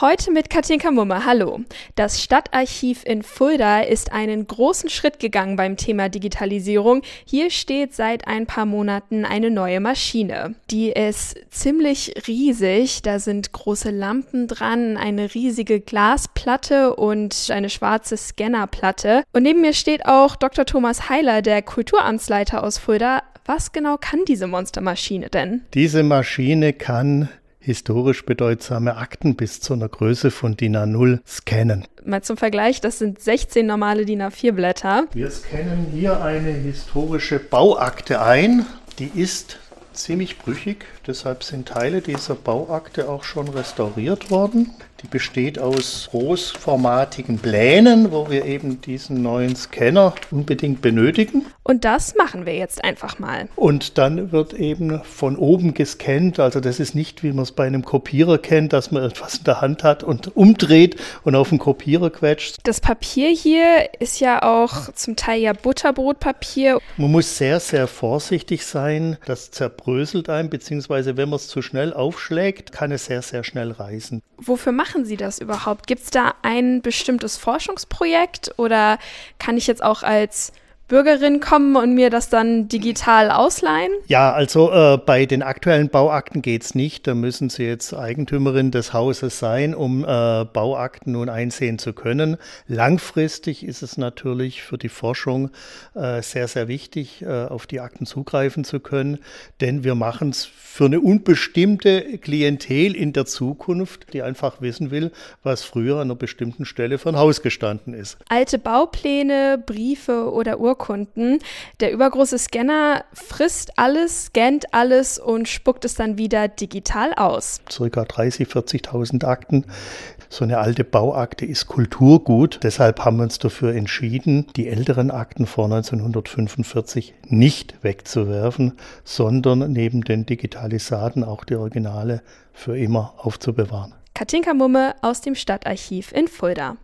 Heute mit Katinka Mumme. Hallo. Das Stadtarchiv in Fulda ist einen großen Schritt gegangen beim Thema Digitalisierung. Hier steht seit ein paar Monaten eine neue Maschine. Die ist ziemlich riesig. Da sind große Lampen dran, eine riesige Glasplatte und eine schwarze Scannerplatte. Und neben mir steht auch Dr. Thomas Heiler, der Kulturamtsleiter aus Fulda. Was genau kann diese Monstermaschine denn? Diese Maschine kann historisch bedeutsame Akten bis zu einer Größe von DIN A0 scannen. Mal zum Vergleich, das sind 16 normale DIN A4 Blätter. Wir scannen hier eine historische Bauakte ein. Die ist ziemlich brüchig, deshalb sind Teile dieser Bauakte auch schon restauriert worden. Die besteht aus großformatigen Plänen, wo wir eben diesen neuen Scanner unbedingt benötigen. Und das machen wir jetzt einfach mal. Und dann wird eben von oben gescannt. Also das ist nicht, wie man es bei einem Kopierer kennt, dass man etwas in der Hand hat und umdreht und auf den Kopierer quetscht. Das Papier hier ist ja auch zum Teil ja Butterbrotpapier. Man muss sehr, sehr vorsichtig sein. Das zerbröselt einem, beziehungsweise wenn man es zu schnell aufschlägt, kann es sehr, sehr schnell reißen. Wofür machen Sie das überhaupt? Gibt es da ein bestimmtes Forschungsprojekt oder kann ich jetzt auch als Bürgerin kommen und mir das dann digital ausleihen? Ja, also äh, bei den aktuellen Bauakten geht es nicht. Da müssen Sie jetzt Eigentümerin des Hauses sein, um äh, Bauakten nun einsehen zu können. Langfristig ist es natürlich für die Forschung äh, sehr, sehr wichtig, äh, auf die Akten zugreifen zu können, denn wir machen es für eine unbestimmte Klientel in der Zukunft, die einfach wissen will, was früher an einer bestimmten Stelle für ein Haus gestanden ist. Alte Baupläne, Briefe oder Urkunden Urkunden. Der übergroße Scanner frisst alles, scannt alles und spuckt es dann wieder digital aus. Circa 30.000, 40.000 Akten. So eine alte Bauakte ist Kulturgut. Deshalb haben wir uns dafür entschieden, die älteren Akten vor 1945 nicht wegzuwerfen, sondern neben den Digitalisaten auch die Originale für immer aufzubewahren. Katinka Mumme aus dem Stadtarchiv in Fulda.